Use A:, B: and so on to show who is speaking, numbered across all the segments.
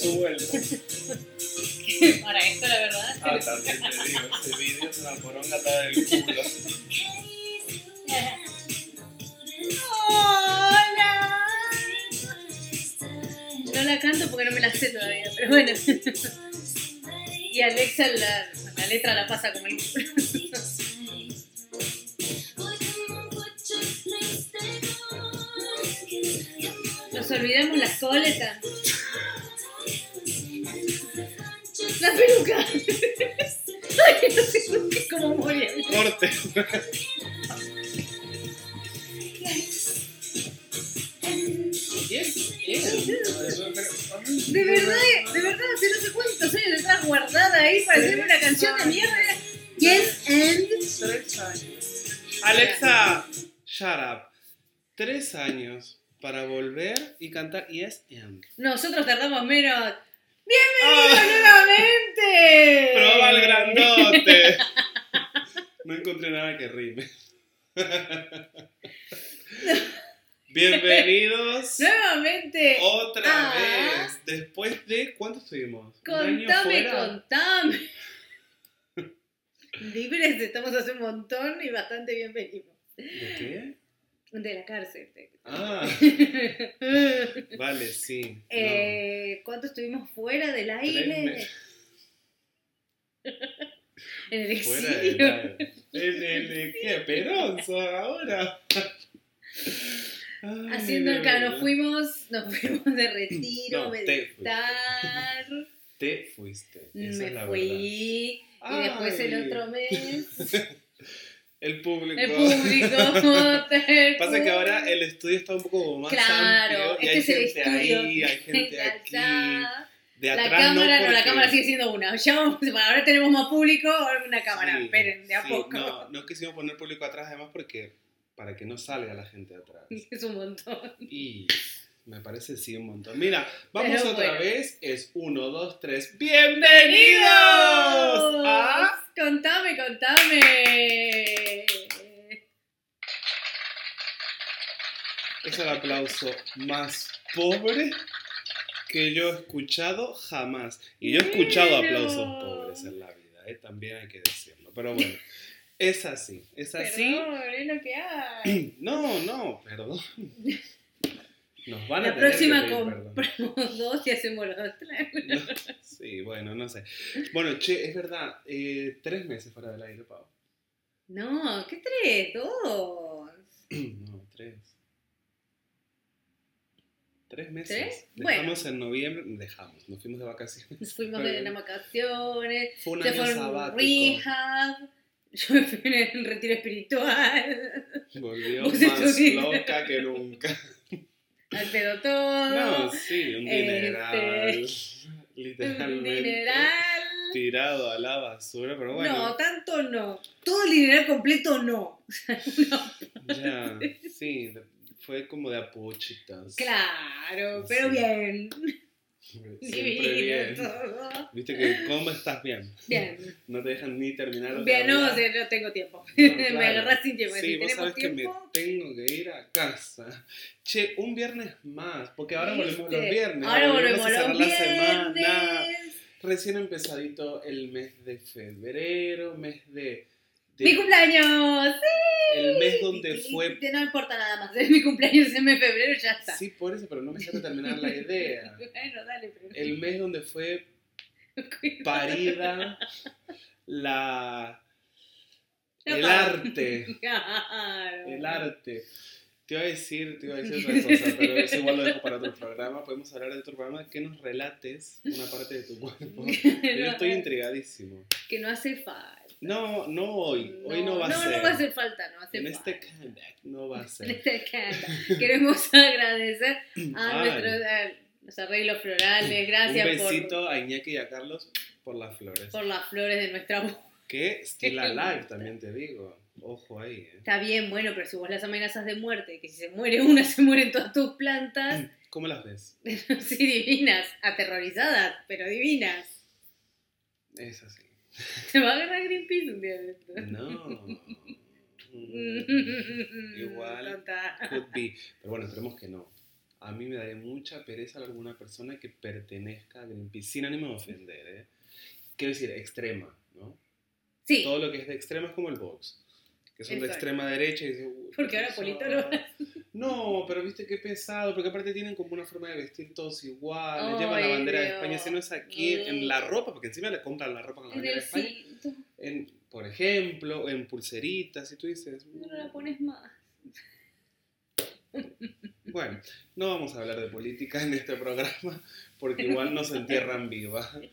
A: su vuelta.
B: Para esto, la verdad.
A: Ah, también te digo, este vídeo es una poronga atada del culo.
B: Hola. No la canto porque no me la sé todavía, pero bueno. Y Alexa la, la letra la pasa como el culo.
A: Bien, bien.
B: De verdad, de verdad, hace no sé cuántos años está guardada ahí para hacerme una canción de mierda. Yes and.
A: Tres años. Alexa, shut up. Tres años para volver y cantar Yes and.
B: Nosotros tardamos menos. ¡Bienvenidos nuevamente!
A: ¡Proba el grandote! No encontré nada que rime. Bienvenidos
B: Nuevamente.
A: otra
B: Ah.
A: vez. Después de. ¿Cuánto estuvimos? ¿Un año
B: Contame, contame. Libres estamos hace un montón y bastante bienvenidos.
A: ¿De qué?
B: De la cárcel.
A: Ah, vale, sí. No.
B: Eh, ¿Cuánto estuvimos fuera del aire? En el exilio.
A: ¿En el ahora. Ay,
B: Haciendo
A: de
B: acá, nos fuimos, nos fuimos de retiro,
A: No, te
B: meditar.
A: Te fuiste. Esa
B: Me
A: es la
B: fui. Y después el otro mes.
A: El público.
B: El público. el
A: Pasa que ahora el estudio está un poco más
B: Claro,
A: amplio y
B: este
A: hay
B: es el
A: gente
B: estudio.
A: ahí, hay gente aquí. De
B: La
A: atrás
B: cámara, no,
A: no,
B: la cámara sigue siendo una. Ya vamos- ahora tenemos más público, ahora una cámara.
A: Sí,
B: Esperen, de a
A: sí,
B: poco.
A: No, no quisimos poner público atrás además porque para que no salga la gente de atrás.
B: Es un montón.
A: Y me parece sí un montón. Mira, vamos
B: Pero
A: otra
B: bueno.
A: vez. Es uno, dos, tres. ¡Bienvenidos! a
B: Contame, contame.
A: Es el aplauso más pobre que yo he escuchado jamás. Y yo he escuchado aplausos pobres en la vida, ¿eh? también hay que decirlo. Pero bueno, es así. Es así.
B: Perdón, es lo que hay.
A: No, no, perdón. Nos van
B: La próxima
A: perdón.
B: compramos dos y hacemos los.
A: No, sí, bueno, no sé. Bueno, che, es verdad, eh, tres meses fuera del aire, Pau.
B: No, ¿qué tres? Dos.
A: No, tres. Tres meses.
B: ¿Tres?
A: Dejamos en noviembre, dejamos, nos fuimos de vacaciones.
B: Nos fuimos de vacaciones.
A: Fue un año sabático.
B: rehab. Yo me fui en el retiro espiritual.
A: Volvió más loca que nunca.
B: Al pedo todo.
A: No, sí, un dineral.
B: Este, Un
A: Literalmente.
B: dineral.
A: Tirado a la basura, pero bueno.
B: No, tanto no. Todo el dineral completo no.
A: Ya, sí, fue como de apuchitas.
B: Claro, pero bien.
A: Siempre bien.
B: todo.
A: Viste que, ¿cómo estás bien?
B: Bien.
A: No te dejan ni terminar
B: Bien, no, no tengo tiempo.
A: No,
B: me
A: claro.
B: agarrás sin tiempo.
A: Sí, vos
B: tenemos
A: sabés que me
B: tiempo.
A: tengo que ir a casa. Che, un viernes más, porque ahora volvemos los
B: ¿viste?
A: viernes.
B: Ahora
A: volvemos
B: volvemos los
A: la semana.
B: viernes.
A: Recién empezadito el mes de febrero, mes de... de-
B: Mi cumpleaños. Sí.
A: el mes donde fue...
B: No importa nada más. Es mi cumpleaños en mes de febrero, ya está.
A: Sí, por eso, pero no me dejaste terminar la idea.
B: Bueno, dale, pero.
A: El mes donde fue parida la... El arte.
B: Claro.
A: El arte. Te iba a decir, te iba a decir otra cosa, pero eso igual lo dejo para otro programa. Podemos hablar de otro programa que nos relates una parte de tu cuerpo. Yo estoy intrigadísimo.
B: Que no hace falta.
A: No, no hoy. Hoy no va a ser.
B: No, va a hacer falta, no hace
A: En
B: falta.
A: este comeback no va a
B: En
A: ser.
B: este. Queremos agradecer a nuestros, a los arreglos florales. Gracias
A: Un
B: por,
A: besito a Iñaki y a Carlos por las flores.
B: por las flores de nuestra voz.
A: Que Still Alive también te digo. Ojo ahí, ¿eh?
B: Está bien, bueno, pero si vos las amenazas de muerte, que si se muere una, se mueren todas tus plantas,
A: ¿Cómo las ves?
B: sí, divinas, aterrorizadas, pero divinas.
A: Es así.
B: Se va a agarrar Greenpeace un día de esto.
A: No. Mm, Igual.
B: Total.
A: Could be. Pero bueno, esperemos que no. A mí me daría mucha pereza a alguna persona que pertenezca a Greenpeace, sin ánimo de ofender, ¿eh? Quiero decir, extrema, ¿no?
B: Sí,
A: Todo lo que es de extrema es como el Vox, que son de extrema derecha y dices, "Uy,
B: porque ahora
A: pesado".
B: Polito lo
A: No, pero viste qué pesado, porque aparte tienen como una forma de vestir todos iguales,
B: Ay,
A: llevan la bandera de. España, si no es aquí en, en la
B: Mm.
A: ropa, porque encima le compran la ropa con la bandera de España,
B: cinto.
A: en, por ejemplo, en pulseritas, y tú dices,
B: No la pones más.
A: Bueno, no vamos a hablar de política en este programa porque igual nos entierran viva.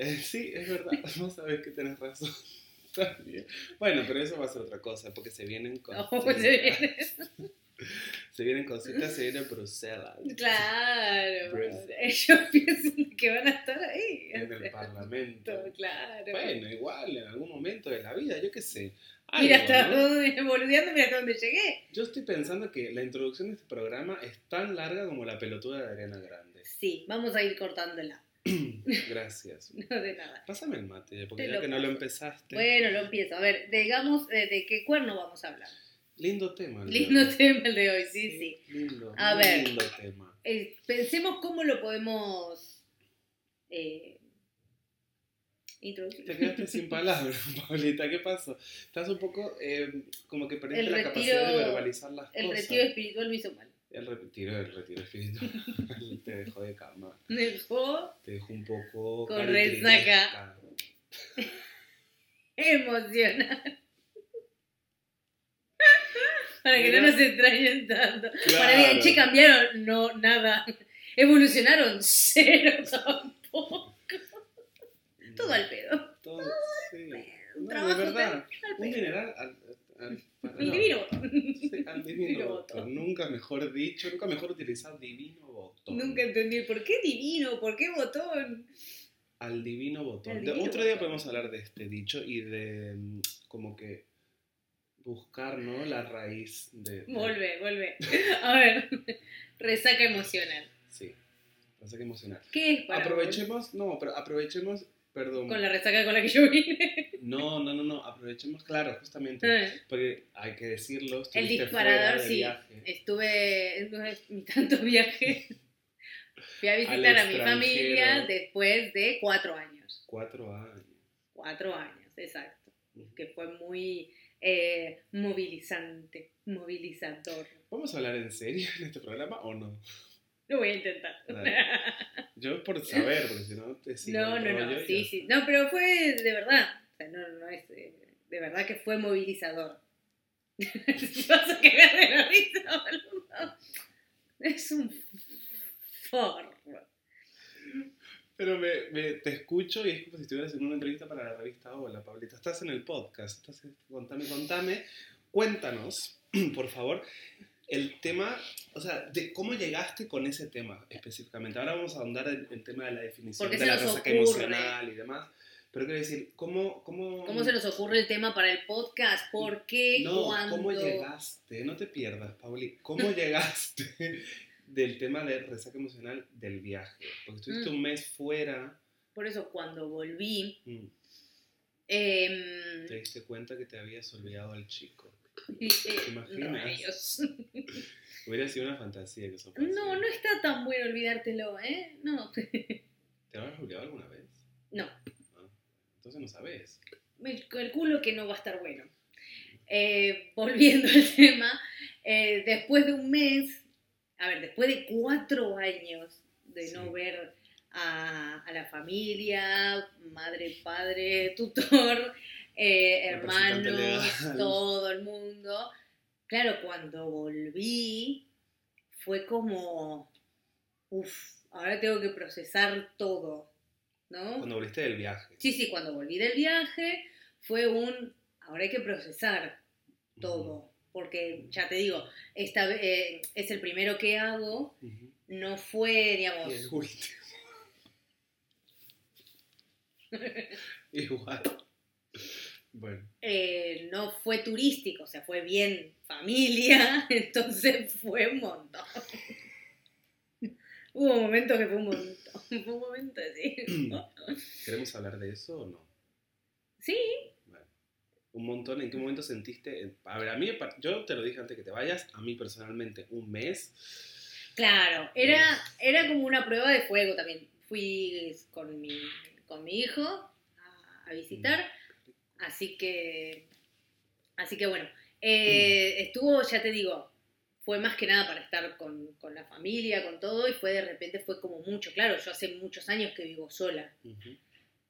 A: Eh, sí, es verdad, no sabes que tenés razón. Bueno, pero eso va a ser otra cosa porque se vienen
B: No,
A: cositas.
B: pues se viene.
A: Se vienen cositas, se viene Bruselas.
B: Claro.
A: Bruce.
B: Ellos piensan que van a estar ahí.
A: En el Parlamento.
B: Claro.
A: Bueno, igual, en algún momento de la vida, yo qué sé.
B: Mira hasta
A: ¿no?
B: boludeando, mira hasta dónde llegué.
A: Yo estoy pensando que la introducción de este programa es tan larga como la pelotuda de Ariana Grande.
B: Sí, vamos a ir cortándola.
A: Gracias.
B: No de nada.
A: Pásame el mate, porque
B: Te
A: ya que no lo empezaste.
B: Bueno, lo empiezo. A ver, digamos, eh, ¿de qué cuerno vamos a hablar?
A: Lindo tema. el
B: Lindo tema el de hoy, sí, sí.
A: Lindo.
B: A ver.
A: Lindo tema.
B: Eh, pensemos cómo lo podemos eh, introducir.
A: Te quedaste sin palabras, Paulita. ¿Qué pasó? Estás un poco eh, como que perdiste
B: El
A: la
B: retiro-
A: capacidad de verbalizar las
B: El
A: cosas.
B: retiro espiritual me hizo mal.
A: El retiro, el retiro espiritual. te dejó de cama.
B: Me dejó
A: Te dejó un poco.
B: Con
A: caritrinesca.
B: emocional. Para que
A: Mira.
B: no nos extrañen tanto.
A: Claro.
B: Para digan, che, cambiaron. No, nada. Evolucionaron. Cero tampoco. Todo al pedo.
A: Todo, sí.
B: Un
A: No,
B: trabajo
A: de verdad.
B: al
A: Un
B: pedo.
A: mineral al, al, al-
B: El
A: no.
B: divino.
A: Sí, al divino
B: Divino
A: botón.
B: botón.
A: Nunca mejor dicho, nunca mejor utilizar divino botón.
B: Nunca entendí por qué divino, por qué botón.
A: Al divino botón.
B: Al
A: De-
B: divino
A: otro día
B: botón.
A: podemos hablar de este dicho y de mm, como que buscar, ¿no? La raíz de... de-
B: Vuelve, vuelve. A ver, resaca emocional.
A: Sí, resaca emocional.
B: ¿Qué es para vos?
A: Aprovechemos, no, pero aprovechemos, perdón.
B: Con la resaca con la que yo vine.
A: No, no, no, no, aprovechemos, claro, justamente. Porque hay que decirlo,
B: El disparador, sí.
A: viaje.
B: Estuve, no es ni tanto viaje. Fui a visitar a mi familia después de cuatro años.
A: Cuatro años.
B: Cuatro años, exacto. Que fue muy eh, movilizante, movilizador.
A: ¿Vamos a hablar en serio en este programa o no?
B: Lo voy a intentar.
A: Dale. Yo por saber, porque si no te sigo
B: No, no, no, sí, sí. No, pero fue de verdad. O sea, no, no es. eh, De verdad que fue movilizador. Vas a cagar de la risa, boludo. Es un forro.
A: Pero me, me- te escucho y es como si estuvieras en una entrevista para la revista Hola, Pablita. Estás en el podcast. Estás, contame, contame. Cuéntanos, por favor, el tema, o sea, de cómo llegaste con ese tema específicamente. Ahora vamos a ahondar en el tema de la definición
B: ¿Por qué
A: de la resaca emocional y demás. Pero quiero decir, ¿cómo, cómo,
B: ¿Cómo se nos ocurre el tema para el podcast? ¿Por qué?
A: No,
B: ¿Cuándo?
A: ¿cómo llegaste? No te pierdas, Pauli. ¿Cómo llegaste del tema de resaca emocional del viaje? Porque estuviste
B: Mm.
A: un mes fuera.
B: Por eso cuando volví,
A: mm,
B: em,
A: Te diste cuenta que te habías olvidado al chico.
B: "Rayos".
A: Hubiera sido una fantasía que eso.
B: No, no está tan bueno olvidártelo, ¿eh? No,
A: ¿Te habrás olvidado alguna vez?
B: no.
A: Ah, Entonces no sabes.
B: Me calculo que no va a estar bueno. Eh, volviendo al tema, eh, después de un mes, a ver, después de cuatro años de no ver a, a la familia, madre, padre, tutor, eh, hermanos, todo el mundo, claro, cuando volví fue como, uff, ahora tengo que procesar todo, ¿no?
A: Cuando volviste del viaje.
B: Sí, sí, cuando volví del viaje fue un, ahora hay que procesar todo, porque ya te digo, esta eh, es el primero que hago, no fue, digamos,
A: Y el último. Igual. Bueno,
B: eh, no fue turístico, o sea, fue bien familia, entonces fue un montón. Hubo momentos que fue un montón, fue un momento así.
A: ¿queremos hablar de eso o no?
B: Sí,
A: Bueno, un montón. ¿En qué momento sentiste? A ver, a mí, yo te lo dije antes que te vayas, a mí personalmente un mes.
B: claro, era, era como una prueba de fuego también. Fui con mi, con mi hijo a, a visitar, así que, así que bueno, eh, estuvo, ya te digo, fue más que nada para estar con, con la familia, con todo, y fue de repente, fue como mucho, claro, yo hace muchos años que vivo sola.
A: Ujú.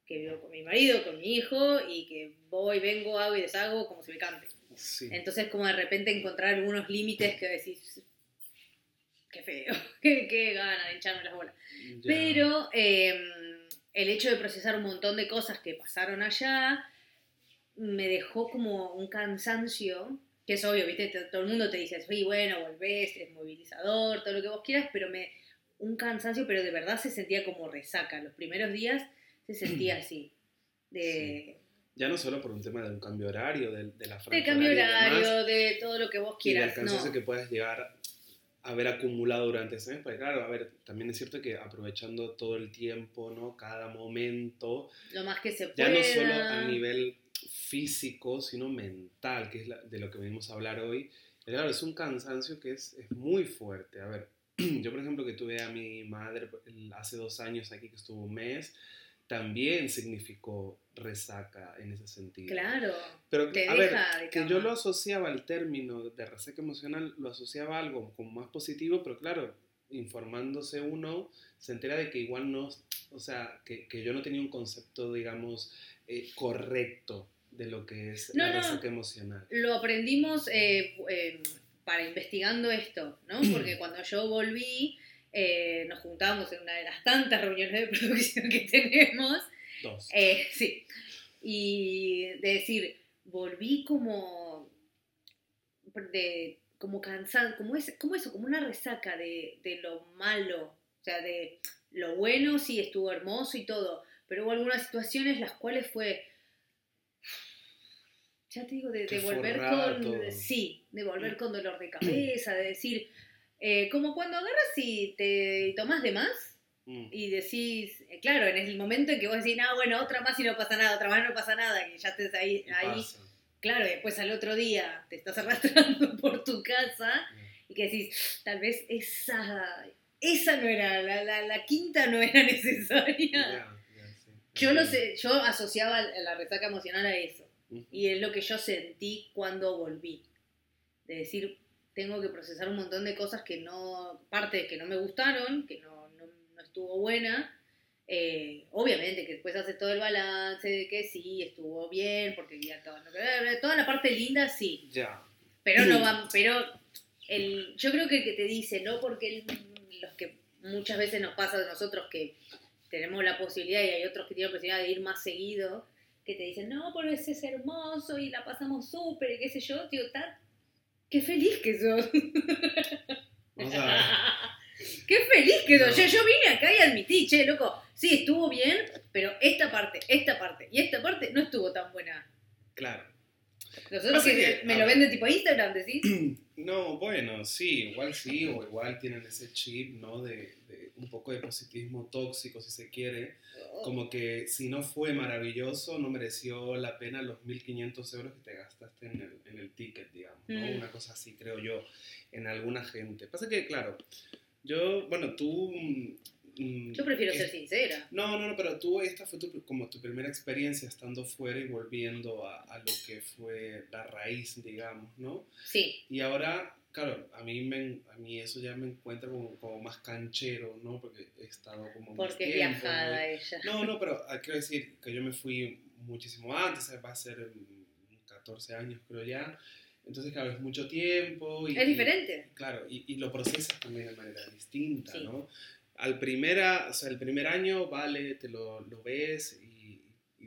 B: que vivo con mi marido, con mi hijo, y que voy, vengo, hago y deshago como se me cante.
A: Sí.
B: Entonces, como de repente encontrar unos límites que decís, qué feo, qué, qué gana de hincharme las bolas.
A: Ya.
B: Pero eh, el hecho de procesar un montón de cosas que pasaron allá me dejó como un cansancio, que es obvio, ¿viste? Todo el mundo te dice, sí, bueno, volvés, es movilizador, todo lo que vos quieras, pero me un cansancio, pero de verdad se sentía como resaca. Los primeros días se sentía así. De,
A: Ya no solo por un tema de un cambio horario, de, de la franja
B: de cambio
A: horaria y demás,
B: horario, de todo lo que vos
A: y del
B: quieras.
A: cansancio
B: no.
A: que puedas llegar a haber acumulado durante ese mes, porque claro, a ver, también es cierto que aprovechando todo el tiempo, ¿no? Cada momento,
B: Lo más que se
A: ya
B: pueda.
A: no solo a nivel físico, sino mental, que es la- de lo que venimos a hablar hoy. Claro, es un cansancio que es, es muy fuerte. A ver, yo por ejemplo que tuve a mi madre el- hace dos años aquí, que estuvo un mes, también significó resaca en ese sentido.
B: Claro.
A: Pero,
B: Te
A: a ver,
B: deja de
A: que yo lo asociaba al término de resaca emocional, lo asociaba a algo como más positivo, pero claro, informándose uno, se entera de que igual no, o sea, que, que yo no tenía un concepto, digamos, eh, correcto de lo que es
B: No,
A: la
B: no.
A: resaca emocional.
B: Lo aprendimos eh, eh, para investigando esto, ¿no? Porque cuando yo volví, eh, nos juntábamos en una de las tantas reuniones de producción que tenemos.
A: Dos.
B: Sí. Y de decir, volví como. de como cansado, como, es, como eso, como una resaca de, de lo malo. O sea, de lo bueno sí estuvo hermoso y todo, pero hubo algunas situaciones las cuales fue. Ya te digo, de, volver con.
A: todo.
B: Sí, de volver con dolor de cabeza, de decir. eh, como cuando agarras y te tomas de más
A: Mm,
B: y decís, eh, claro, en el momento en que vos decís, no, bueno, otra más y no pasa nada, otra más no pasa nada, que ya estés ahí,
A: y
B: ahí
A: pasa.
B: claro, y después al otro día te estás arrastrando por tu casa y que decís, tal vez esa, esa no era, la, la, la quinta no era necesaria.
A: Sí.
B: Yo lo sé, yo asociaba la resaca emocional a eso.
A: Ujú.
B: Y es lo que yo sentí cuando volví. De decir, tengo que procesar un montón de cosas que no, parte que no me gustaron, que no, no, no estuvo buena. Eh, obviamente que después haces todo el balance de que sí, estuvo bien, porque ya todo, toda la parte linda sí,
A: Ya.
B: pero no van, pero el, yo creo que el que te dice, no porque el- los que muchas veces nos pasa de nosotros que tenemos la posibilidad y hay otros que tienen la posibilidad de ir más seguido, que te dicen, no, pero ese es hermoso y la pasamos súper y qué sé yo, tío, qué feliz que sos.
A: Vamos a ver.
B: qué feliz que sos.
A: No.
B: Yo, yo vine acá y admití, che, loco, sí, estuvo bien, pero esta parte, esta parte y esta parte no estuvo tan buena.
A: Claro.
B: Nosotros que
A: que,
B: me lo
A: ver.
B: venden tipo Instagram, decís.
A: No, bueno, sí, igual sí, o igual tienen ese chip, ¿no? De, de un poco de positivismo tóxico, si se quiere. Como que si no fue maravilloso, no mereció la pena los 1.500 euros que te gastaste en el, en el ticket, digamos, ¿no?
B: Mm.
A: Una cosa así, creo yo, en alguna gente. Pasa que, claro, yo, bueno, tú... mm,
B: Yo prefiero
A: es-
B: ser sincera.
A: No, no, no, pero tú, esta fue tu, como tu primera experiencia estando fuera y volviendo a, a lo que fue la raíz, digamos, ¿no?
B: Sí,
A: Y ahora, claro, a mí, me, a mí eso ya me encuentra como, como más canchero, ¿no? Porque he estado como más
B: porque es
A: tiempo,
B: viajada
A: ¿no?
B: ella.
A: No, no, pero ah, quiero decir que yo me fui muchísimo antes, va a ser mm, 14 años creo ya. Entonces, claro, es mucho tiempo. Y,
B: Es diferente.
A: Claro, y, y lo procesas también de manera distinta,
B: Sí.
A: ¿no? Al primera, o sea, el primer año, vale, te lo, lo ves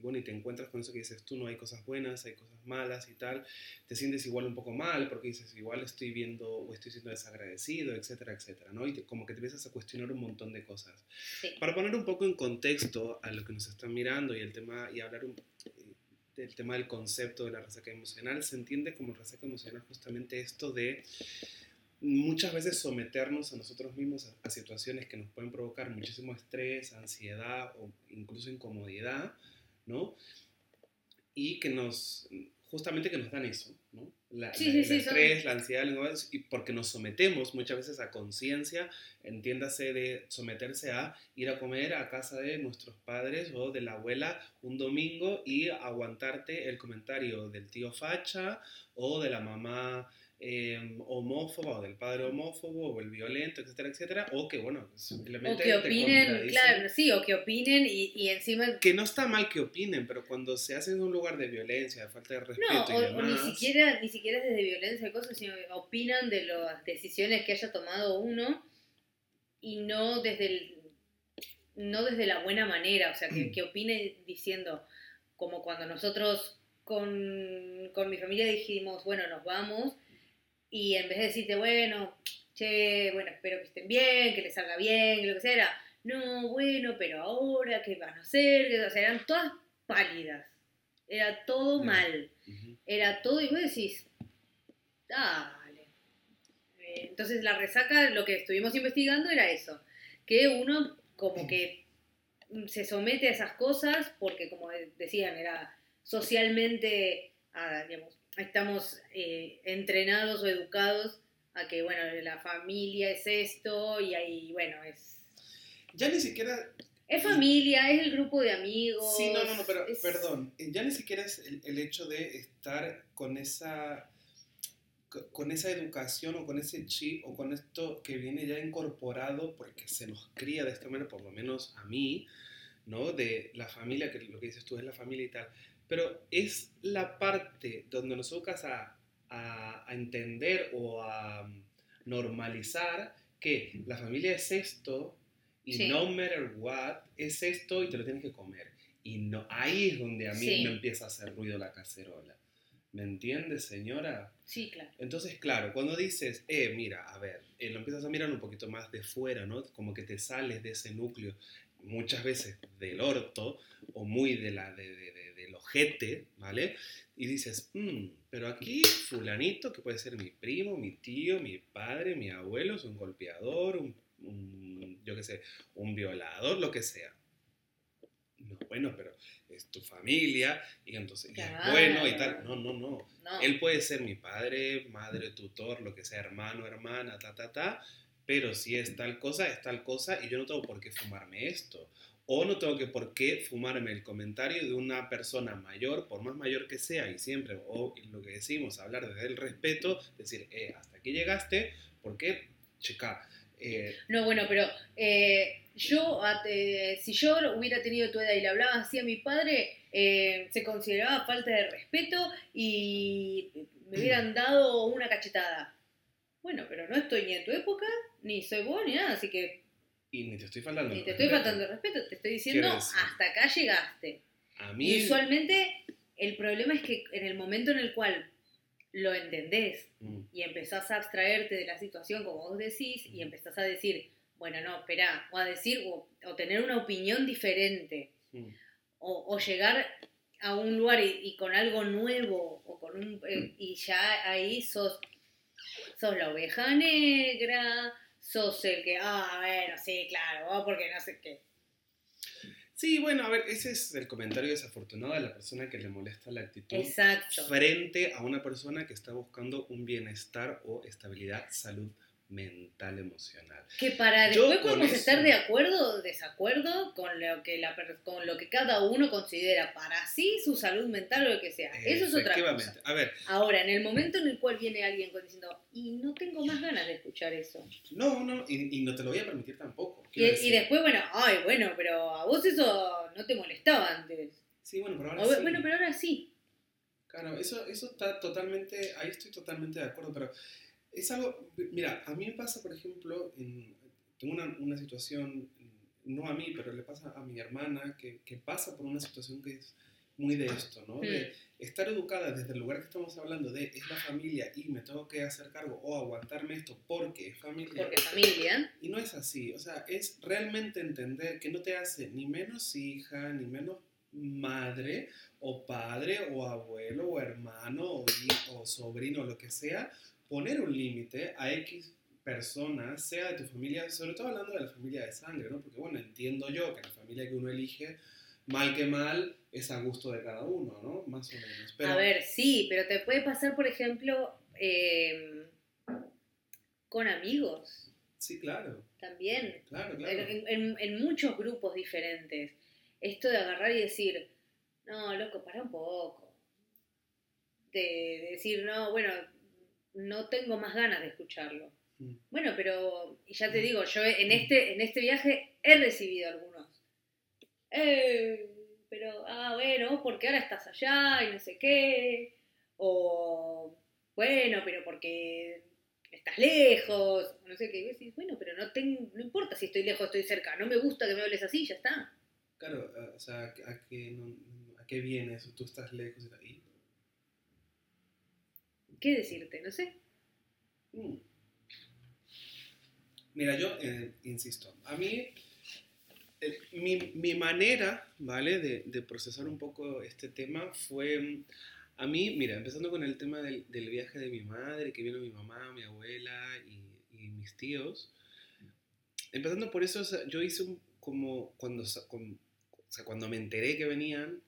A: y, bueno, y te encuentras con eso que dices tú, no hay cosas buenas, hay cosas malas y tal, te sientes igual un poco mal porque dices, igual estoy viendo o estoy siendo desagradecido, etcétera, etcétera, ¿no? Y te- como que te empiezas a cuestionar un montón de cosas.
B: Sí.
A: Para poner un poco en contexto a lo que nos están mirando y el tema y hablar un- del tema del concepto de la resaca emocional, se entiende como resaca emocional justamente esto de muchas veces someternos a nosotros mismos a, a situaciones que nos pueden provocar muchísimo estrés, ansiedad o incluso incomodidad, ¿no? Y que nos, justamente que nos dan eso, ¿no? La,
B: Sí,
A: la-
B: sí,
A: el
B: sí,
A: estrés, la ansiedad, la y porque nos sometemos muchas veces a conciencia, entiéndase de someterse a ir a comer a casa de nuestros padres o de la abuela un domingo y aguantarte el comentario del tío facha o de la mamá eh, homófoba o del padre homófobo o el violento, etcétera, etcétera, o que, bueno, simplemente
B: O que opinen, claro, sí, o que opinen y, y encima...
A: Que no está mal que opinen, pero cuando se hace en un lugar de violencia, de falta de respeto
B: No,
A: y
B: o, o
A: demás...
B: ni siquiera ni siquiera es desde violencia y cosas, sino que opinan de las decisiones que haya tomado uno y no desde el, no desde la buena manera, o sea, que, que opine diciendo, como cuando nosotros con, con mi familia dijimos, bueno, nos vamos, y en vez de decirte, bueno, che, bueno, espero que estén bien, que les salga bien, que lo que sea, era, no, bueno, pero ahora, ¿qué van a hacer? O sea, eran todas pálidas, era todo mal era todo y vos decís, dale. Eh, Entonces la resaca, lo que estuvimos investigando era eso, que uno como que se somete a esas cosas porque como decían, era socialmente, ah, digamos, estamos eh, entrenados o educados a que, bueno, la familia es esto y ahí, bueno, es...
A: Ya ni siquiera
B: Es familia, es el grupo de amigos.
A: Sí, no, no, no, pero
B: es-
A: perdón, eh, ya ni siquiera es el, el hecho de estar con esa co- con esa educación o con ese chip o con esto que viene ya incorporado porque se nos cría de esta manera, por lo menos a mí, ¿no? De la familia, que lo que dices tú es la familia y tal, pero es la parte donde nos educas a, a- a entender o a mm, normalizar que la familia es esto y
B: Sí.
A: no matter what, es esto y te lo tienes que comer. Y no, ahí es donde a mí
B: Sí.
A: me empieza a hacer ruido la cacerola. ¿Me entiendes, señora?
B: Sí, claro.
A: Entonces, claro, cuando dices, eh, mira, a ver, eh, lo empiezas a mirar un poquito más de fuera, ¿no? Como que te sales de ese núcleo, muchas veces del orto o muy de la, de, de- de- del ojete, ¿vale? Y dices, "Mm, pero aquí fulanito, que puede ser mi primo, mi tío, mi padre, mi abuelo, es un golpeador, un, un, yo qué sé, un violador, lo que sea. No, bueno, pero es tu familia y entonces y es bueno y tal. No, no, no.
B: No.
A: Él puede ser mi padre, madre, tutor, lo que sea, hermano, hermana, ta, ta, ta, pero si es tal cosa, es tal cosa y yo no tengo por qué fumarme esto. O no tengo que por qué fumarme el comentario de una persona mayor, por más mayor que sea, y siempre, o lo que decimos, hablar desde el respeto, decir, eh, hasta aquí llegaste, porque, chica, eh,
B: No, bueno, pero eh, yo, eh, si yo hubiera tenido tu edad y le hablaba así a mi padre, se consideraba falta de respeto y me hubieran dado una cachetada. Bueno, pero no estoy ni en tu época, ni soy vos, ni nada, así que
A: y ni te estoy faltando.
B: ni te estoy faltando respeto, te estoy diciendo hasta acá llegaste.
A: A
B: Y
A: mí...
B: usualmente el problema es que en el momento en el cual lo entendés
A: Mm,
B: y empezás a abstraerte de la situación como vos decís y empezás a decir, bueno, no, espera, o a decir, o, o tener una opinión diferente,
A: mm.
B: o, o llegar a un lugar y, y con algo nuevo, o con un, eh, y ya ahí sos, sos la oveja negra, sos el que, ah, bueno, sí, claro, oh, porque no sé qué.
A: Sí, bueno, a ver, ese es el comentario desafortunado de la persona que le molesta la actitud
B: Exacto.
A: frente a una persona que está buscando un bienestar o estabilidad, salud mental, emocional.
B: Que para después podemos
A: eso-
B: estar de acuerdo o desacuerdo con lo que la con lo que cada uno considera para sí su salud mental o lo que sea. Eso es otra cosa.
A: A ver,
B: Ahora, en el momento en el cual viene alguien diciendo, y no tengo más ganas de escuchar eso.
A: no, no, y, y no te lo voy a permitir tampoco.
B: Y,
A: decir.
B: después, bueno, ay, bueno, pero a vos eso no te molestaba antes.
A: Sí, bueno, pero ahora
B: O,
A: sí.
B: Bueno, pero ahora sí.
A: Claro, eso, eso está totalmente, ahí estoy totalmente de acuerdo, pero es algo, mira, a mí me pasa, por ejemplo, en- tengo una, una situación, no a mí, pero le pasa a mi hermana, que, que pasa por una situación que es muy de esto, ¿no? De
B: Mm.
A: estar educada desde el lugar que estamos hablando de es la familia y me tengo que hacer cargo o aguantarme esto porque es familia.
B: Porque familia.
A: Y no es así, o sea, es realmente entender que no te hace ni menos hija, ni menos madre o padre o abuelo o hermano o, hi- o sobrino o lo que sea, poner un límite a X personas, sea de tu familia, sobre todo hablando de la familia de sangre, ¿no? Porque bueno, entiendo yo que la familia que uno elige, mal que mal, es a gusto de cada uno, ¿no? Más o menos. Pero,
B: A ver, sí, pero te puede pasar, por ejemplo, eh, con amigos
A: Sí, claro,
B: también.
A: claro, claro.
B: En, en- en muchos grupos diferentes. Esto de agarrar y decir, no, loco, para un poco. De, de decir, no, bueno, no tengo más ganas de escucharlo.
A: Mm.
B: Bueno, pero, y ya te digo, yo en este, en este viaje he recibido algunos. Eh, pero, ah, bueno, porque ahora estás allá y no sé qué. O, bueno, pero porque estás lejos, no sé qué. Y decís, bueno, pero no, ten- no importa si estoy lejos o estoy cerca. No me gusta que me hables así, ya está.
A: Claro, a- o sea, ¿a qué, no- ¿a qué viene eso? Tú estás lejos de ahí.
B: ¿Qué decirte? No sé.
A: Mm. Mira, yo eh, insisto, a mí, eh, mi, mi manera, ¿vale?, de, de procesar un poco este tema fue, mm, a mí, mira, empezando con el tema del, del viaje de mi madre, que vino mi mamá, mi abuela y, y mis tíos, empezando por eso, o sea, yo hice un, como, cuando, con- o sea, cuando me enteré que venían,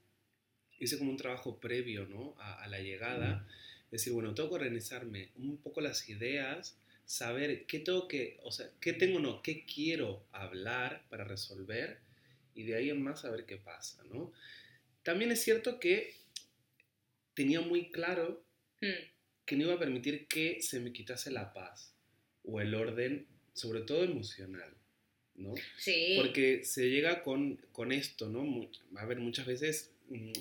A: hice como un trabajo previo, ¿no?, a, a la llegada, decir, bueno, tengo que organizarme un poco las ideas, saber qué tengo que, o sea, qué tengo no, qué quiero hablar para resolver y de ahí en más saber qué pasa, ¿no? También es cierto que tenía muy claro
B: Hmm.
A: que no iba a permitir que se me quitase la paz o el orden, sobre todo emocional, ¿no?
B: Sí.
A: Porque se llega con, con esto, ¿no? A ver, muchas veces mm,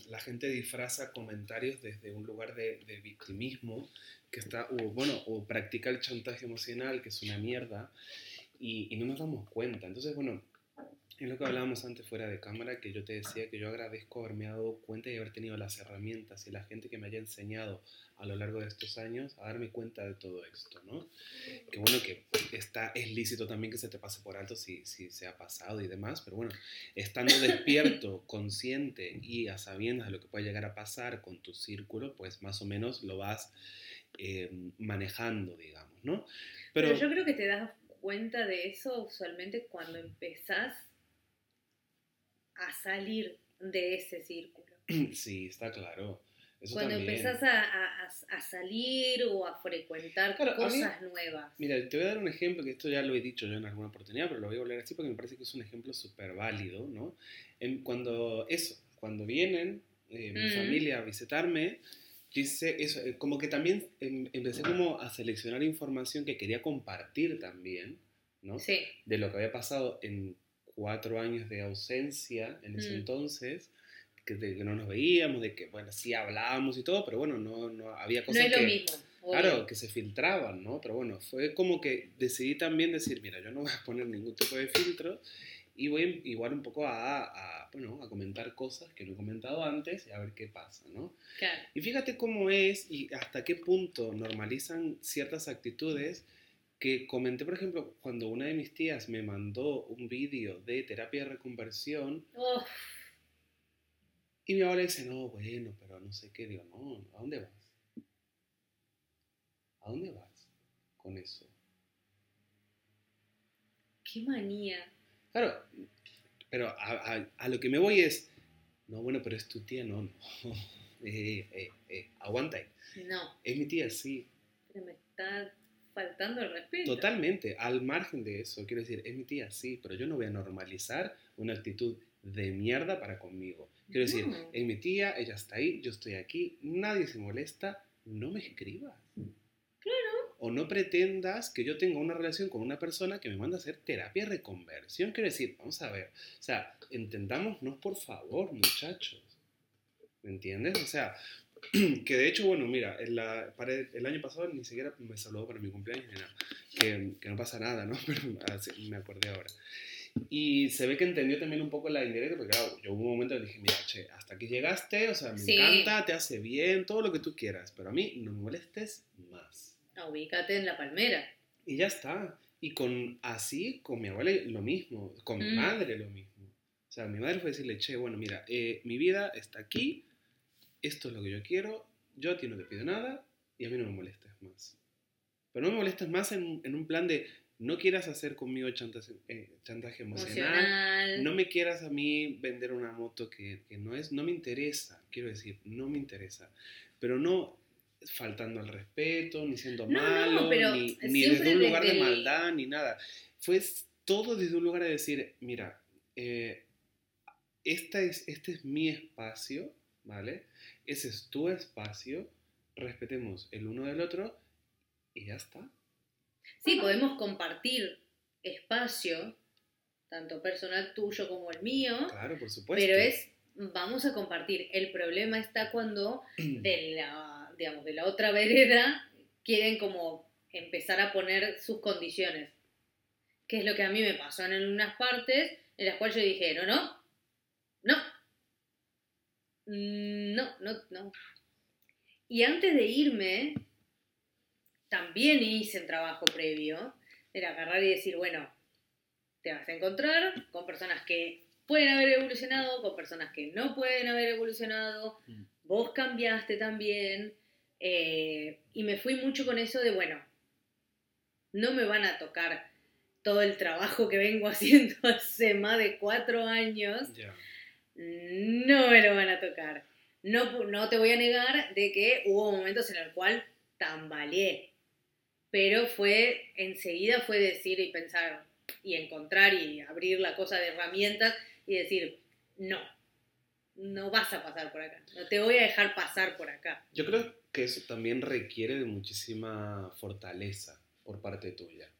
A: la gente disfraza comentarios desde un lugar de, victimismo, que está, o bueno, o practica el chantaje emocional, que es una mierda, y no nos damos cuenta. Entonces, bueno, es lo que hablábamos antes fuera de cámara, que yo te decía que yo agradezco haberme dado cuenta y haber tenido las herramientas y la gente que me haya enseñado a lo largo de estos años a darme cuenta de todo esto, ¿no? Que bueno, que está, es lícito también que se te pase por alto si, si se ha pasado y demás, pero bueno, estando despierto, consciente y a sabiendas de lo que puede llegar a pasar con tu círculo, pues más o menos lo vas eh, manejando, digamos, ¿no?
B: Pero,
A: Pero,
B: yo creo que te das cuenta de eso usualmente cuando empezás a salir de ese círculo.
A: sí, está claro. Eso
B: cuando
A: también.
B: empezás a, a- a- salir o a frecuentar
A: Claro, a mí-
B: cosas nuevas.
A: Mira, te voy a dar un ejemplo, que esto ya lo he dicho yo en alguna oportunidad, pero lo voy a volver así porque me parece que es un ejemplo súper válido, ¿no? En- cuando eso, cuando vienen eh, mi
B: Mm.
A: familia a visitarme, dice eso, eh, como que también em- empecé como a seleccionar información que quería compartir también, ¿no?
B: Sí,
A: De lo que había pasado en cuatro años de ausencia en ese
B: Mm.
A: entonces, que, de que no nos veíamos, de que, bueno, sí hablábamos y todo, pero bueno, no, no había
B: no
A: cosas
B: es lo
A: que...
B: mismo. obvio.
A: Claro, que se filtraban, ¿no? Pero bueno, fue como que decidí también decir, mira, yo no voy a poner ningún tipo de filtro y voy igual un poco a, a, bueno, a comentar cosas que no he comentado antes y a ver qué pasa, ¿no?
B: Claro.
A: Y fíjate cómo es y hasta qué punto normalizan ciertas actitudes que comenté, por ejemplo, cuando una de mis tías me mandó un vídeo de terapia de reconversión
B: Uf,
A: y mi abuela dice, no, bueno, pero no sé qué, digo, no, ¿a dónde vas? ¿A dónde vas con eso?
B: qué manía.
A: Claro, pero a, a- a lo que me voy es, no, bueno, pero es tu tía, no, no. Eh, eh, eh, aguanta ahí.
B: No,
A: Es mi tía, sí,
B: pero me está faltando el respeto.
A: totalmente, al margen de eso. Quiero decir, es mi tía, sí, pero yo no voy a normalizar una actitud de mierda para conmigo. Quiero decir,
B: No.
A: es mi tía, ella está ahí, yo estoy aquí, nadie se molesta, no me escribas.
B: Claro.
A: O no pretendas que yo tenga una relación con una persona que me manda a hacer terapia de reconversión. Quiero decir, vamos a ver, o sea, entendámonos por favor, muchachos. ¿Me entiendes? O sea, que de hecho, bueno, mira, en la, para el, el año pasado ni siquiera me saludó para mi cumpleaños ni nada. Que, que no pasa nada, ¿no? Pero así me acordé ahora. Y se ve que entendió también un poco la indirecta, porque claro, yo hubo un momento en que dije, mira, che, hasta aquí llegaste, o sea, me
B: Sí.
A: encanta, te hace bien, todo lo que tú quieras, pero a mí no me molestes más.
B: No, ubícate en la palmera.
A: Y ya está. Y con así, con mi abuela lo mismo, con mi
B: Mm.
A: madre lo mismo. O O sea, mi madre fue decirle, che, bueno, mira, eh, mi vida está aquí, esto es lo que yo quiero, yo a ti no te pido nada y a mí no me molestes más. Pero no me molestes más en, en un plan de, no quieras hacer conmigo chantaje, eh, chantaje emocional,
B: Emocional.
A: no me quieras a mí vender una moto que, que no es, no me interesa, quiero decir, no me interesa. Pero no faltando al respeto, ni siendo
B: No, no,
A: malo,
B: pero
A: ni, ni desde un lugar
B: desde
A: de maldad, ni nada. Fue todo desde un lugar de decir, mira, eh, esta es, este es mi espacio, ¿vale? Ese es tu espacio, respetemos el uno del otro y ya está.
B: Sí, podemos compartir espacio, tanto personal tuyo como el mío,
A: Claro, por supuesto.
B: pero es, vamos a compartir. El problema está cuando de la, digamos, de la otra vereda quieren como empezar a poner sus condiciones. Que es lo que a mí me pasó en unas partes en las cuales yo dije, no, no, no, no, no, no. Y antes de irme, también hice el trabajo previo, era agarrar y decir, bueno, te vas a encontrar con personas que pueden haber evolucionado, con personas que no pueden haber evolucionado,
A: Mm.
B: vos cambiaste también, eh, y me fui mucho con eso de, bueno, no me van a tocar todo el trabajo que vengo haciendo hace más de cuatro años. No me lo van a tocar. No, no te voy a negar de que hubo momentos en el cual tambaleé, pero fue, enseguida fue decir y pensar y encontrar y abrir la cosa de herramientas y decir, no, no vas a pasar por acá, no te voy a dejar pasar por acá.
A: Yo creo que eso también requiere de muchísima fortaleza por parte tuya.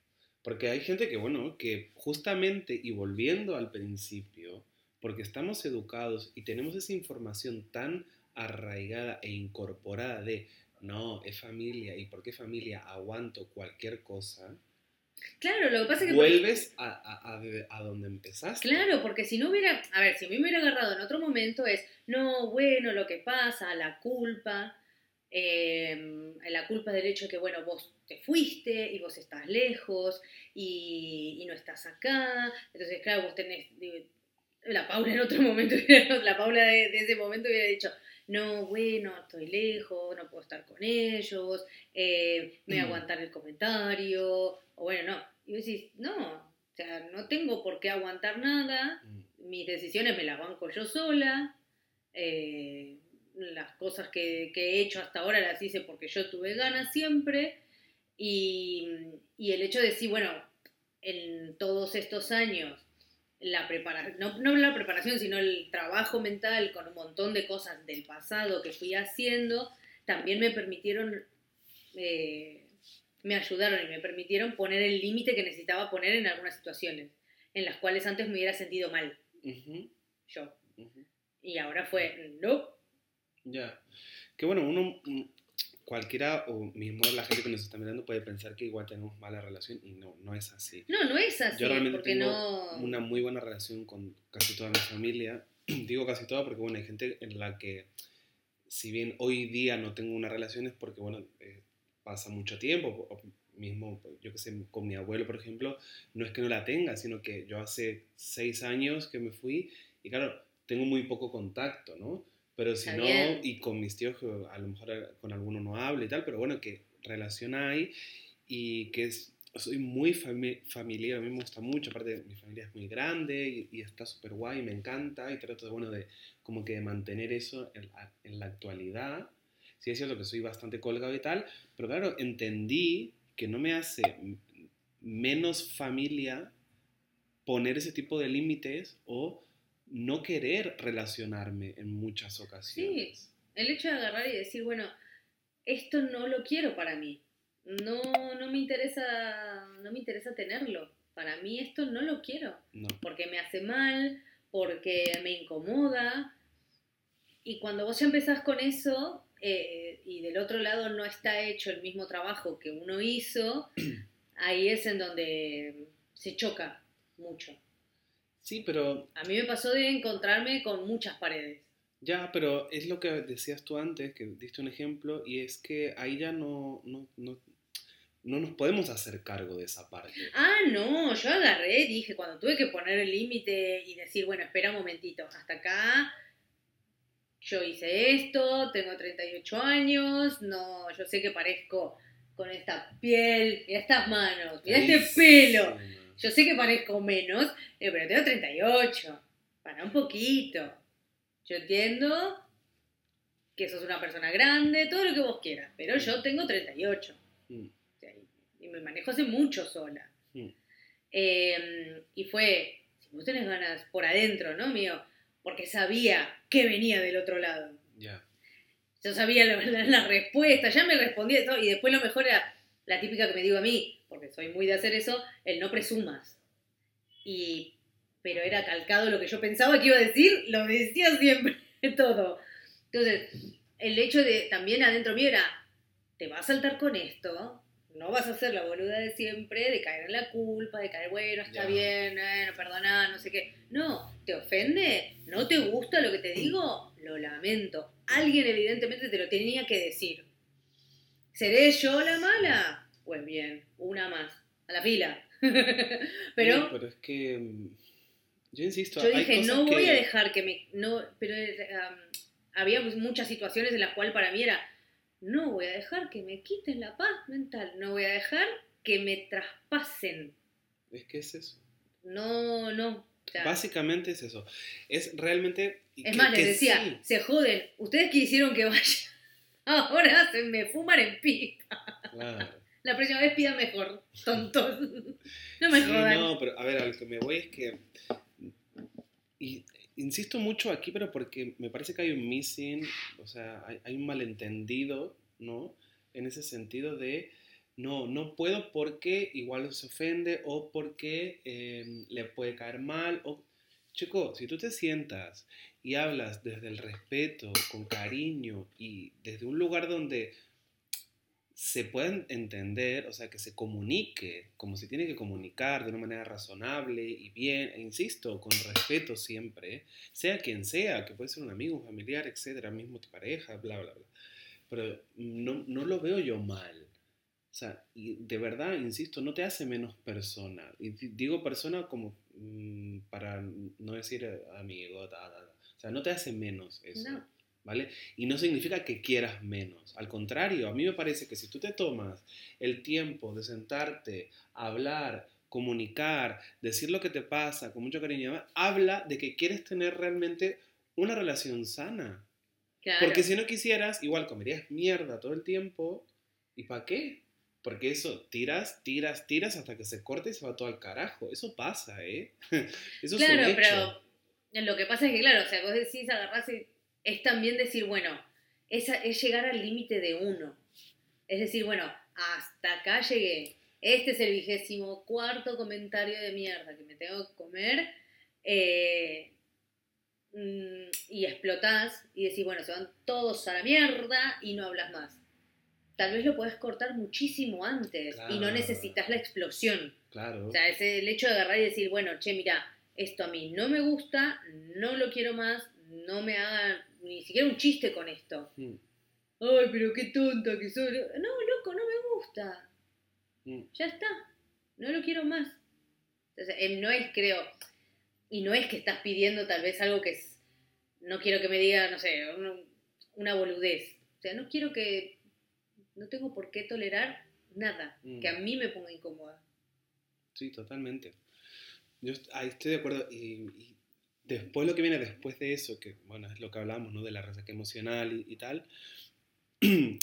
A: Porque hay gente que, bueno, que justamente, y volviendo al principio, porque estamos educados y tenemos esa información tan arraigada e incorporada de, no, es familia, y por qué familia aguanto cualquier cosa,
B: Claro, lo que pasa es que...
A: vuelves a, a, a, a donde empezaste.
B: Claro, porque si no hubiera, a ver, si a mí me hubiera agarrado en otro momento es, no, bueno, lo que pasa, la culpa, eh, la culpa del hecho de que, bueno, vos te fuiste y vos estás lejos y, y no estás acá, entonces, claro, vos tenés, la Paula en otro momento, la Paula de, de ese momento hubiera dicho, no, bueno, estoy lejos, no puedo estar con ellos, eh, me voy a
A: Mm.
B: aguantar el comentario, o bueno, no. Y vos decís, no, o sea, no tengo por qué aguantar nada,
A: Mm,
B: mis decisiones me las banco yo sola, eh, las cosas que, que he hecho hasta ahora las hice porque yo tuve ganas siempre, y, y el hecho de decir, bueno, en todos estos años, la preparación, no, no la preparación, sino el trabajo mental con un montón de cosas del pasado que fui haciendo, también me permitieron, eh, me ayudaron y me permitieron poner el límite que necesitaba poner en algunas situaciones, en las cuales antes me hubiera sentido mal, yo. Y ahora fue, no,
A: Ya. Que bueno, uno, mm, cualquiera o mismo la gente que nos está mirando puede pensar que igual tenemos mala relación y no, no es así.
B: no, no es así,
A: Yo realmente tengo
B: no...
A: una muy buena relación con casi toda mi familia. Digo casi toda porque bueno, hay gente en la que si bien hoy día no tengo una relación es porque bueno, eh, pasa mucho tiempo. o mismo, yo que sé, con mi abuelo, por ejemplo, no es que no la tenga, sino que yo hace seis años que me fui y claro, tengo muy poco contacto, ¿no? Pero si no,
B: bien.
A: y con mis tíos, a lo mejor con alguno no hablo y tal, pero bueno, que relación hay y que es, soy muy fami- familiar, a mí me gusta mucho, aparte mi familia es muy grande y, y está súper guay, me encanta y trato de, bueno, de como que de mantener eso en, la- en la actualidad. Sí es cierto que soy bastante colgado y tal, pero claro, entendí que no me hace menos familia poner ese tipo de límites o no querer relacionarme en muchas ocasiones.
B: El hecho de agarrar y decir, bueno, esto no lo quiero para mí. No, no me interesa, no me interesa tenerlo. Para mí esto no lo quiero.
A: No.
B: Porque me hace mal, porque me incomoda. Y cuando vos ya empezás con eso, eh, y del otro lado no está hecho el mismo trabajo que uno hizo, ahí es en donde se choca mucho.
A: Sí, pero
B: A mí me pasó de encontrarme con muchas paredes.
A: Ya, pero es lo que decías tú antes, que diste un ejemplo, y es que ahí ya no, no, no- no nos podemos hacer cargo de esa parte.
B: Ah, no, yo agarré, dije, cuando tuve que poner el límite y decir, bueno, espera un momentito, hasta acá yo hice esto, tengo 38 años, no, yo sé que parezco con esta piel, mira estas manos, mira este pelo. Yo sé que parezco menos, eh, pero tengo 38. Para un poquito. Yo entiendo que sos una persona grande, todo lo que vos quieras, pero yo tengo 38.
A: Mm.
B: O sea, y- me manejo hace mucho sola.
A: Mm.
B: Eh, y fue, si vos tenés ganas por adentro, ¿no, mío? Porque sabía que venía del otro lado.
A: Ya.
B: Yo sabía la, la- la respuesta, ya me respondí de todo. Y después lo mejor era la típica que me digo a mí, porque soy muy de hacer eso, el no presumas. Y, pero era calcado lo que yo pensaba que iba a decir, lo decía siempre, todo. Entonces, el hecho de también adentro mío era, te vas a saltar con esto, no vas a hacer la boluda de siempre, de caer en la culpa, de caer, bueno, está
A: Ya.
B: bien, bueno, perdona, no sé qué. No, ¿te ofende? ¿No te gusta lo que te digo? Lo lamento. Alguien evidentemente te lo tenía que decir. ¿Seré yo la mala? Pues bien, una más, a la fila. Pero
A: Sí, pero es que. mm, Yo insisto,
B: yo
A: hay
B: dije,
A: cosas
B: no voy
A: que-
B: a dejar que me... No, pero um, había pues muchas situaciones en las cuales para mí era, no voy a dejar que me quiten la paz mental, no voy a dejar que me traspasen.
A: Es que es eso.
B: No, no. o sea,
A: Básicamente es eso. Es realmente.
B: es
A: que-
B: más, les decía,
A: sí,
B: se joden, ustedes quisieron que vaya. Ahora se me fuman en pipa.
A: claro.
B: La próxima vez pidan mejor, tontos. No me
A: Sí,
B: jodan.
A: no, pero a ver, a lo que me voy es que. Y, insisto mucho aquí, pero porque me parece que hay un missing, o sea, hay, hay un malentendido, ¿no? En ese sentido de. No, no puedo porque igual se ofende o porque eh, le puede caer mal. O... Chico, si tú te sientas y hablas desde el respeto, con cariño y desde un lugar donde se puedan entender, o sea, que se comunique como se tiene que comunicar de una manera razonable y bien, e insisto, con respeto siempre, sea quien sea, que puede ser un amigo, un familiar, etcétera, mismo tu pareja, bla, bla, bla. Pero no, no lo veo yo mal. O sea, y de verdad, insisto, no te hace menos persona. Y di- digo persona como mm, para no decir eh, amigo, ta, ta, ta. o sea, no te hace menos eso.
B: No.
A: ¿Vale? Y no significa que quieras menos. Al contrario, a mí me parece que si tú te tomas el tiempo de sentarte, hablar, comunicar, decir lo que te pasa con mucho cariño, habla de que quieres tener realmente una relación sana.
B: Claro.
A: Porque si no quisieras, igual comerías mierda todo el tiempo. ¿Y para qué? Porque eso, tiras, tiras, tiras hasta que se corta y se va todo al carajo. Eso pasa, ¿eh? Eso es un
B: Claro,
A: hecho.
B: pero lo que pasa es que, claro, o sea, vos decís agarrás y es también decir, bueno, es, es llegar al límite de uno. Es decir, bueno, hasta acá llegué. Este es el vigésimo cuarto comentario de mierda que me tengo que comer. eh, mm, y explotás y decís, bueno, se van todos a la mierda y no hablas más. Tal vez lo podés cortar muchísimo antes y no necesitas la explosión.
A: Claro.
B: O sea, es el hecho de agarrar y decir, bueno, che, mira, esto a mí no me gusta, no lo quiero más, no me haga ni siquiera un chiste con esto.
A: Mm,
B: Ay, pero qué tonta que soy. No, loco, no me gusta.
A: mm.
B: Ya está. No lo quiero más. Entonces, eh, no es, creo, y no es que estás pidiendo tal vez algo que es, no quiero que me diga, no sé, una, boludez. O sea, no quiero que, no tengo por qué tolerar nada
A: Mm.
B: que a mí me ponga incómoda.
A: Sí, totalmente. Yo ahí estoy de acuerdo. Y, y después lo que viene después de eso, que bueno, es lo que hablamos, ¿no? De la resaca emocional y, y tal,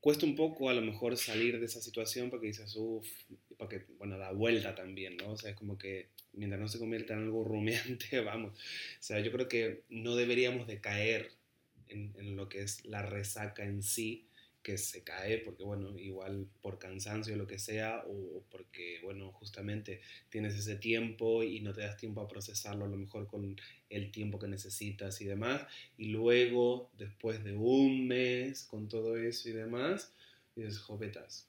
A: cuesta un poco a lo mejor salir de esa situación porque dices, uff, porque, bueno, da vuelta también, ¿no? O sea, es como que mientras no se convierta en algo rumiante, vamos. O sea, yo creo que no deberíamos de caer en, en lo que es la resaca en sí, que se cae porque, bueno, igual por cansancio o lo que sea, o, porque, bueno, justamente tienes ese tiempo y no te das tiempo a procesarlo a lo mejor con el tiempo que necesitas y demás, y luego, después de un mes con todo eso y demás, dices, jovetas.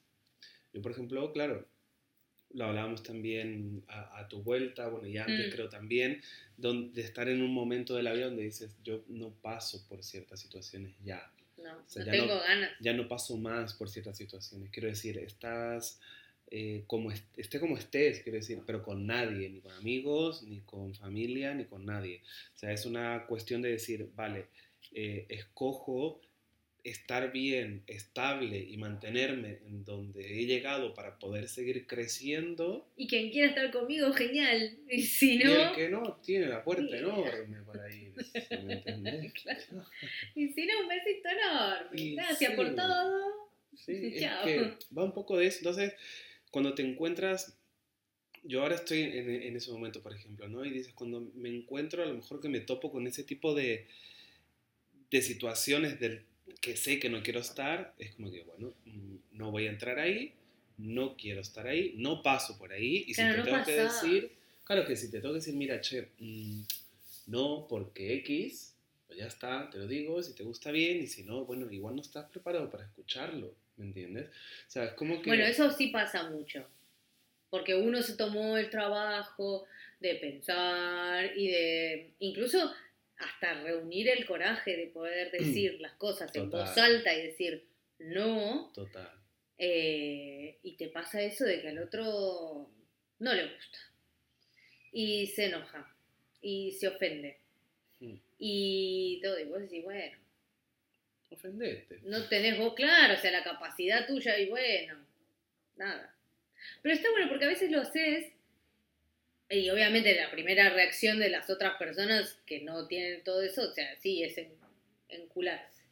A: Yo, por ejemplo, claro, lo hablábamos también a, a tu vuelta, bueno, y antes
B: Mm.
A: creo también, donde, de estar en un momento de la vida donde dices, yo no paso por ciertas situaciones ya.
B: No,
A: O sea,
B: no
A: ya
B: tengo
A: no-
B: ganas.
A: ya no paso más por ciertas situaciones. Quiero decir, estás eh, como est- esté como estés, quiero decir, pero con nadie, ni con amigos, ni con familia, ni con nadie. O sea, es una cuestión de decir, vale, eh, escojo estar bien, estable y mantenerme en donde he llegado para poder seguir creciendo.
B: Y quien quiera estar conmigo, genial. Y si
A: Y
B: no,
A: el que no tiene la puerta
B: Sí.
A: enorme para irse, ¿me entendés?
B: y si no, un besito enorme.
A: Y
B: Gracias
A: sí.
B: por todo.
A: Sí, es
B: Chao.
A: que va un poco de eso. Entonces, cuando te encuentras, yo ahora estoy en, en ese momento, por ejemplo, ¿no? Y dices, cuando me encuentro, a lo mejor que me topo con ese tipo de, de situaciones del que sé que no quiero estar, es como que, bueno, mm, no voy a entrar ahí, no quiero estar ahí, no paso por ahí. Y
B: Claro,
A: si te
B: no
A: tengo que decir, claro que si te tengo que decir, mira, che, mm, no, porque X, pues ya está, te lo digo, si te gusta bien, y si no, bueno, igual no estás preparado para escucharlo, ¿me entiendes? O sea, es como que...
B: Bueno, eso sí pasa mucho. Porque uno se tomó el trabajo de pensar y de incluso hasta reunir el coraje de poder decir las cosas en voz alta y decir no.
A: Total.
B: eh, y te pasa eso de que al otro no le gusta. Y se enoja. Y se ofende.
A: Mm.
B: Y todo. Y vos decís, bueno,
A: Ofendete.
B: no tenés vos claro, o sea, la capacidad tuya y bueno, nada. Pero está bueno porque a veces lo haces y obviamente la primera reacción de las otras personas que no tienen todo eso, o sea, sí, es en, encularse.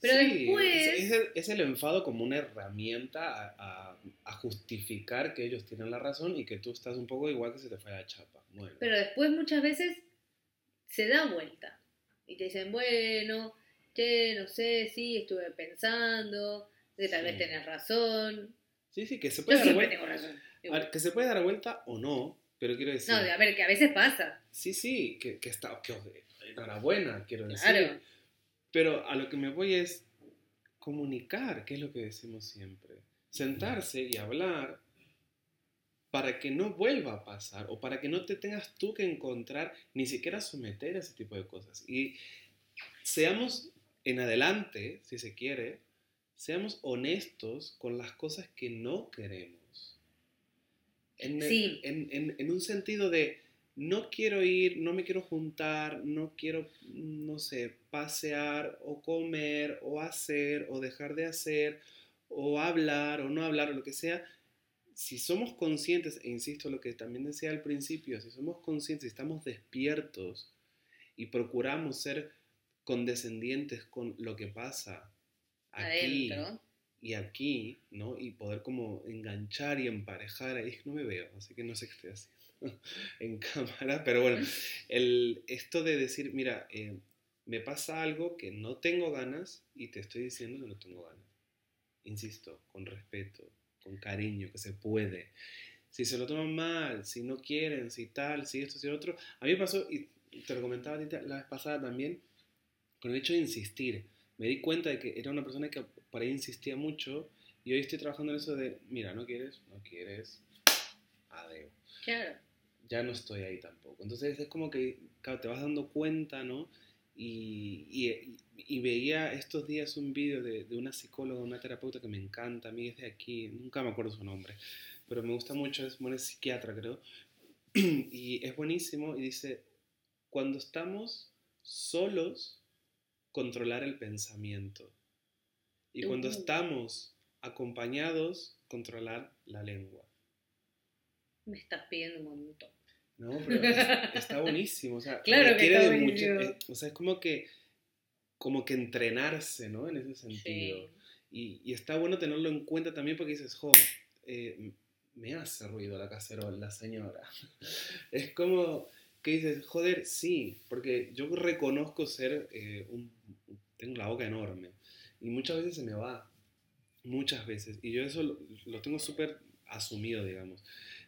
B: Pero
A: Sí,
B: después...
A: Es, es el, es el enfado como una herramienta a, a- a justificar que ellos tienen la razón y que tú estás un poco igual que se te fue la chapa. Bueno,
B: Pero después muchas veces se da vuelta y te dicen, bueno, che, no sé, sí, estuve pensando, que tal vez tenés razón.
A: sí, sí, que se
B: Yo
A: puede dar vuelta.
B: tengo razón.
A: que se puede dar vuelta o no, pero quiero decir.
B: No, a ver, que a veces pasa.
A: Sí, sí, que, que está. Que, enhorabuena, quiero decir.
B: Claro.
A: Pero a lo que me voy es comunicar, que es lo que decimos siempre. Sentarse y hablar para que no vuelva a pasar o para que no te tengas tú que encontrar ni siquiera someter a ese tipo de cosas. Y seamos en adelante, si se quiere, seamos honestos con las cosas que no queremos. En, el-
B: Sí.
A: en, en- en un sentido de no quiero ir, no me quiero juntar, no quiero, no sé, pasear o comer o hacer o dejar de hacer o hablar o no hablar o lo que sea. Si somos conscientes, e insisto lo que también decía al principio, si somos conscientes y estamos despiertos y procuramos ser condescendientes con lo que pasa aquí
B: Adentro.
A: Y aquí, ¿no? Y poder como enganchar y emparejar ahí, no me veo, así que no sé qué estoy haciendo en cámara, pero bueno, el, esto de decir, mira, eh, me pasa algo que no tengo ganas y te estoy diciendo que no tengo ganas. Insisto, con respeto, con cariño, que se puede. Si se lo toman mal, si no quieren, si tal, si esto, si lo otro. A mí me pasó, y te lo comentaba la vez pasada también, con el hecho de insistir. Me di cuenta de que era una persona que por ahí insistía mucho y hoy estoy trabajando en eso de, mira, no quieres, no quieres, adeo
B: Claro.
A: ya no estoy ahí tampoco. Entonces es como que claro, te vas dando cuenta, ¿no? Y, y- y veía estos días un vídeo de, de una psicóloga, una terapeuta que me encanta, a mí es de aquí, nunca me acuerdo su nombre, pero me gusta mucho, es, bueno, es psiquiatra creo, y es buenísimo y dice, cuando estamos solos, controlar el pensamiento. Y cuando
B: Ujú.
A: estamos acompañados, controlar la lengua.
B: Me estás pidiendo un montón.
A: No, pero es- está buenísimo. O sea,
B: Claro que está
A: de mucho-
B: buenísimo.
A: eh, o sea, es como que, como que entrenarse, ¿no? En ese sentido.
B: Sí.
A: Y, y está bueno tenerlo en cuenta también porque dices, jo, eh, me hace ruido la cacerola, la señora. es como que dices, joder, sí, porque yo reconozco ser eh. Tengo la boca enorme y muchas veces se me va, muchas veces. Y yo eso lo, lo tengo súper asumido, digamos.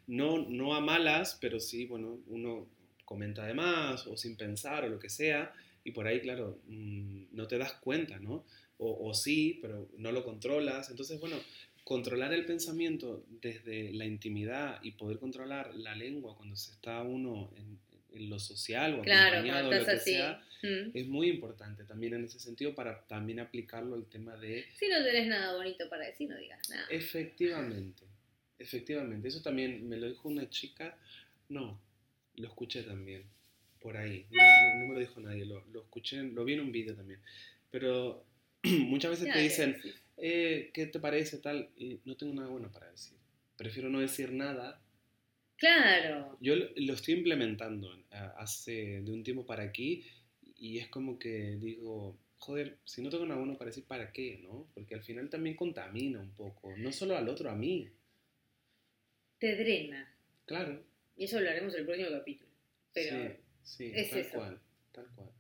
A: No, no a malas, pero sí, bueno, uno comenta de más o sin pensar o lo que sea, y por ahí, claro, mm, no te das cuenta, ¿no? O, o sí, pero no lo controlas. Entonces, bueno, controlar el pensamiento desde la intimidad y poder controlar la lengua cuando se está uno en, en lo social o
B: Claro,
A: acompañado, lo que
B: así.
A: sea,
B: Mm.
A: es muy importante también en ese sentido para también aplicarlo al tema de
B: Si no tenés nada bonito para decir, no digas nada.
A: efectivamente, efectivamente, eso también me lo dijo una chica, no, lo escuché también, por ahí, no, no- no me lo dijo nadie, lo, lo escuché, lo vi en un video también, pero muchas veces te dicen, eh, ¿qué te parece tal? Y no tengo nada bueno para decir, prefiero no decir nada
B: Claro.
A: Yo lo estoy implementando hace de un tiempo para aquí y es como que digo, joder, si no tengo nada bueno para decir, ¿para qué? ¿no? Porque al final también contamina un poco, no solo al otro, a mí.
B: Te drena.
A: Claro.
B: Y eso lo haremos en el próximo capítulo. Pero.
A: sí, sí,
B: es
A: tal
B: eso.
A: cual, tal cual.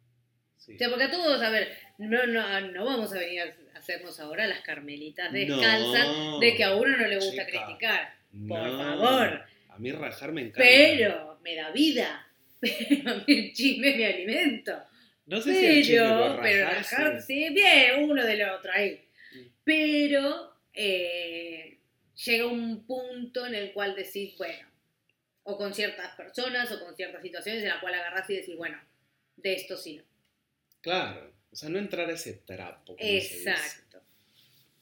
A: Sí.
B: O sea, porque a todos, a ver, no, no, no vamos a venir a hacernos ahora las carmelitas descalzas
A: No,
B: de que a uno no le gusta
A: chica,
B: criticar. Por
A: no.
B: favor.
A: A mí rajar me encanta.
B: Pero me da vida. Pero a mí el chisme mi alimento.
A: no sé si el chisme,
B: Pero, pero
A: rajar, sí.
B: bien, uno del otro ahí.
A: Mm.
B: Pero eh, llega un punto en el cual decís, bueno, o con ciertas personas o con ciertas situaciones en la cual agarrás y decís, bueno, de esto sí no.
A: Claro, o sea, no entrar a ese trapo.
B: Exacto.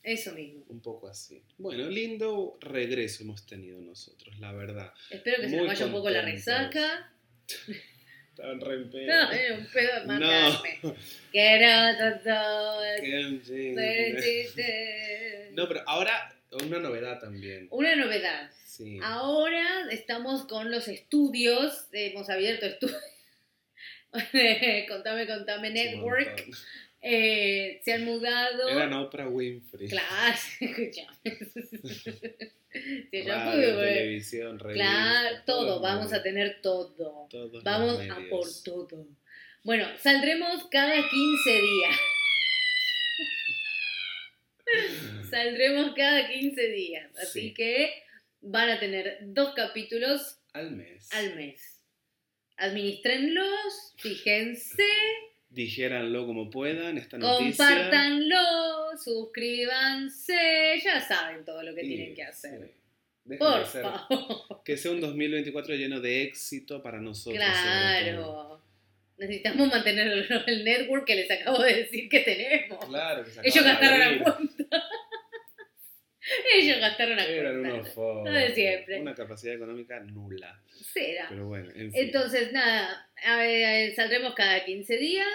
B: Eso mismo.
A: Un poco así. Bueno, lindo regreso hemos tenido nosotros, la verdad.
B: Espero que se nos vaya un poco la resaca.
A: Estaban re en pedo.
B: No, era un pedo de
A: No.
B: no, todo,
A: Qué
B: todo,
A: chiste. No, pero ahora una novedad también.
B: Una novedad.
A: Sí.
B: Ahora estamos con los estudios, hemos abierto estudios. contame, contame Network.
A: montón.
B: Eh, se han mudado.
A: Eran Oprah Winfrey.
B: Claro, yo
A: Radio, televisión, revista,
B: Claro, todo,
A: los
B: vamos a tener todo.
A: todos
B: Vamos a por todo. Bueno, saldremos cada 15 días. Saldremos cada 15 días. Así
A: Sí.
B: que van a tener dos capítulos
A: Al mes.
B: al mes. Administrenlos, fíjense,
A: Dijéranlo como puedan, esta noticia.
B: compártanlo, suscríbanse, ya saben todo lo que tienen que hacer.
A: sí.
B: Por
A: hacer-
B: favor.
A: Que sea un 2024 lleno de éxito para nosotros.
B: Claro. Necesitamos mantener el, el network que les acabo de decir que tenemos.
A: Claro, que se
B: Ellos gastaron la cuenta. Ellos gastaron la
A: Eran unos focos.
B: Lo de siempre.
A: Una capacidad económica nula.
B: Será.
A: Pero bueno, en fin.
B: Entonces, nada, a ver, saldremos cada 15 días.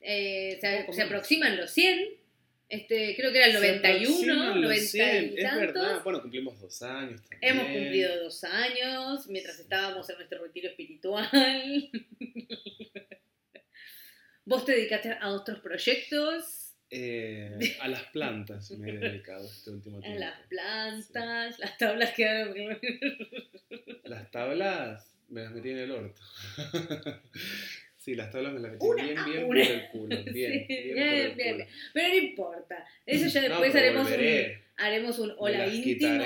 B: Eh, se, se aproximan los 100. Este, creo que era el
A: Se
B: 91,
A: aproximan los
B: 90
A: 100,
B: y
A: Es verdad.
B: tantos.
A: Bueno, cumplimos dos años también.
B: Hemos cumplido dos años mientras estábamos en nuestro retiro espiritual. Vos te dedicaste a otros proyectos,
A: Eh, a las plantas me he dedicado este último
B: a
A: tiempo.
B: las plantas, las tablas quedaron.
A: Las tablas me las metí en el orto. sí, las tablas me las metí
B: Una
A: bien,
B: a
A: bien
B: una.
A: por el culo. Bien,
B: Sí,
A: bien,
B: bien,
A: por el
B: bien,
A: culo.
B: bien. Pero no importa. Eso ya después haremos un, haremos un hola
A: las
B: íntimo.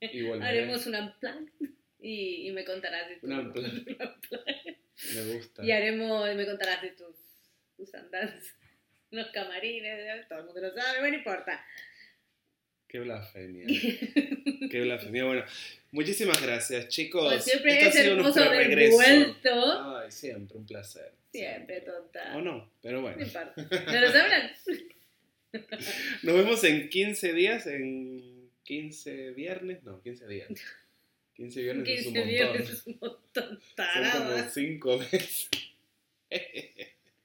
A: y
B: haremos un unplug y, y me contarás de tu,
A: Un unplug. Me gusta.
B: y haremos me contarás de tus, tus andanzas los camarines todo el mundo lo sabe bueno, no importa
A: Qué blasfemia. Qué blasfemia. Bueno, muchísimas gracias, chicos.
B: Como siempre
A: ha
B: es
A: sido
B: hermoso
A: nuestro
B: haber
A: regreso.
B: vuelto
A: Ay, siempre, un placer.
B: siempre tonta
A: O no, pero
B: no
A: bueno.
B: importa ¿no lo sabrán?
A: Nos vemos en 15 días, en 15 viernes. No, 15 días. 15 viernes es un
B: 15
A: montón.
B: días es un montón
A: Son como
B: taradas
A: 5 meses.